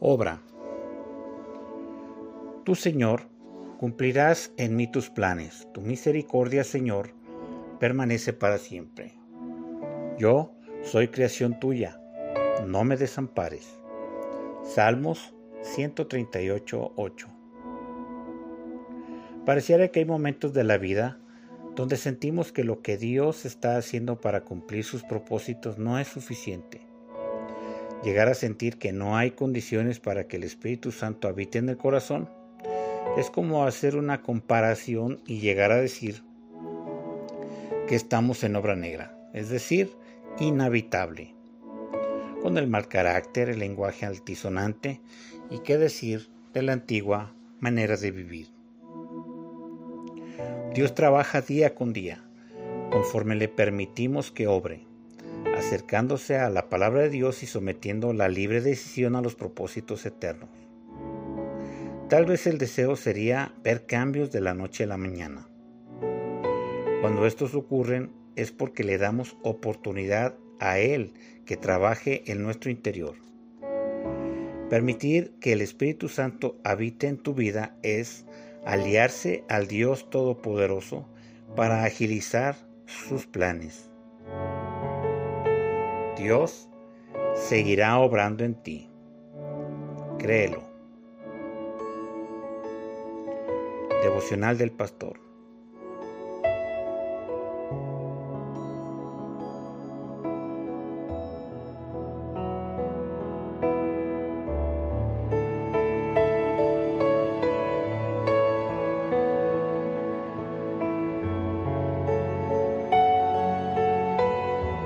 Obra. Tu Señor, cumplirás en mí tus planes. Tu misericordia, Señor, permanece para siempre. Yo soy creación tuya. No me desampares. Salmos 138, 8. Pareciera que hay momentos de la vida donde sentimos que lo que Dios está haciendo para cumplir sus propósitos no es suficiente. Llegar a sentir que no hay condiciones para que el Espíritu Santo habite en el corazón es como hacer una comparación y llegar a decir que estamos en obra negra, es decir, inhabitable, con el mal carácter, el lenguaje altisonante y qué decir de la antigua manera de vivir. Dios trabaja día con día, conforme le permitimos que obre, acercándose a la palabra de Dios y sometiendo la libre decisión a los propósitos eternos. Tal vez el deseo sería ver cambios de la noche a la mañana. Cuando estos ocurren es porque le damos oportunidad a Él que trabaje en nuestro interior. Permitir que el Espíritu Santo habite en tu vida es aliarse al Dios Todopoderoso para agilizar sus planes. Dios seguirá obrando en ti. Créelo. Devocional del Pastor.